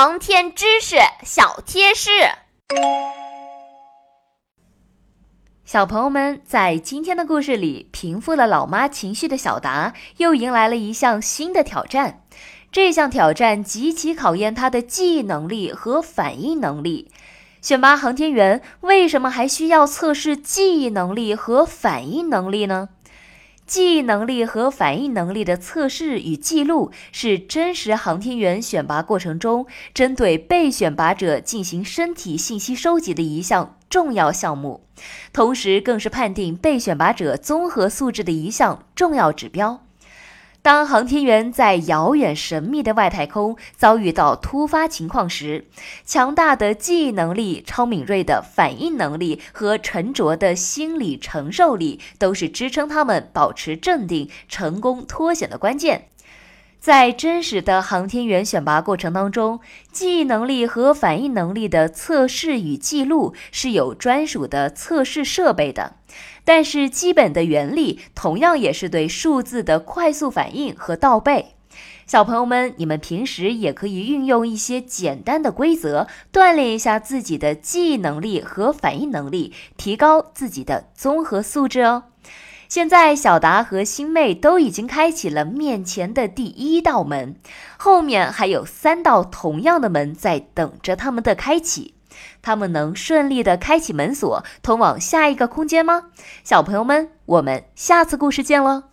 航天知识小贴士。小朋友们，在今天的故事里，平复了老妈情绪的小达又迎来了一项新的挑战。这项挑战极其考验他的记忆能力和反应能力。选拔航天员为什么还需要测试记忆能力和反应能力呢？记忆能力和反应能力的测试与记录是真实航天员选拔过程中针对被选拔者进行身体信息收集的一项重要项目，同时更是判定被选拔者综合素质的一项重要指标。当航天员在遥远神秘的外太空遭遇到突发情况时，强大的记忆能力、超敏锐的反应能力和沉着的心理承受力，都是支撑他们保持镇定、成功脱险的关键。在真实的航天员选拔过程当中，记忆能力和反应能力的测试与记录是有专属的测试设备的，但是基本的原理同样也是对数字的快速反应和倒背。小朋友们，你们平时也可以运用一些简单的规则，锻炼一下自己的记忆能力和反应能力，提高自己的综合素质哦。现在，小达和星妹都已经开启了面前的第一道门，后面还有三道同样的门在等着他们的开启。他们能顺利的开启门锁，通往下一个空间吗？小朋友们，我们下次故事见喽！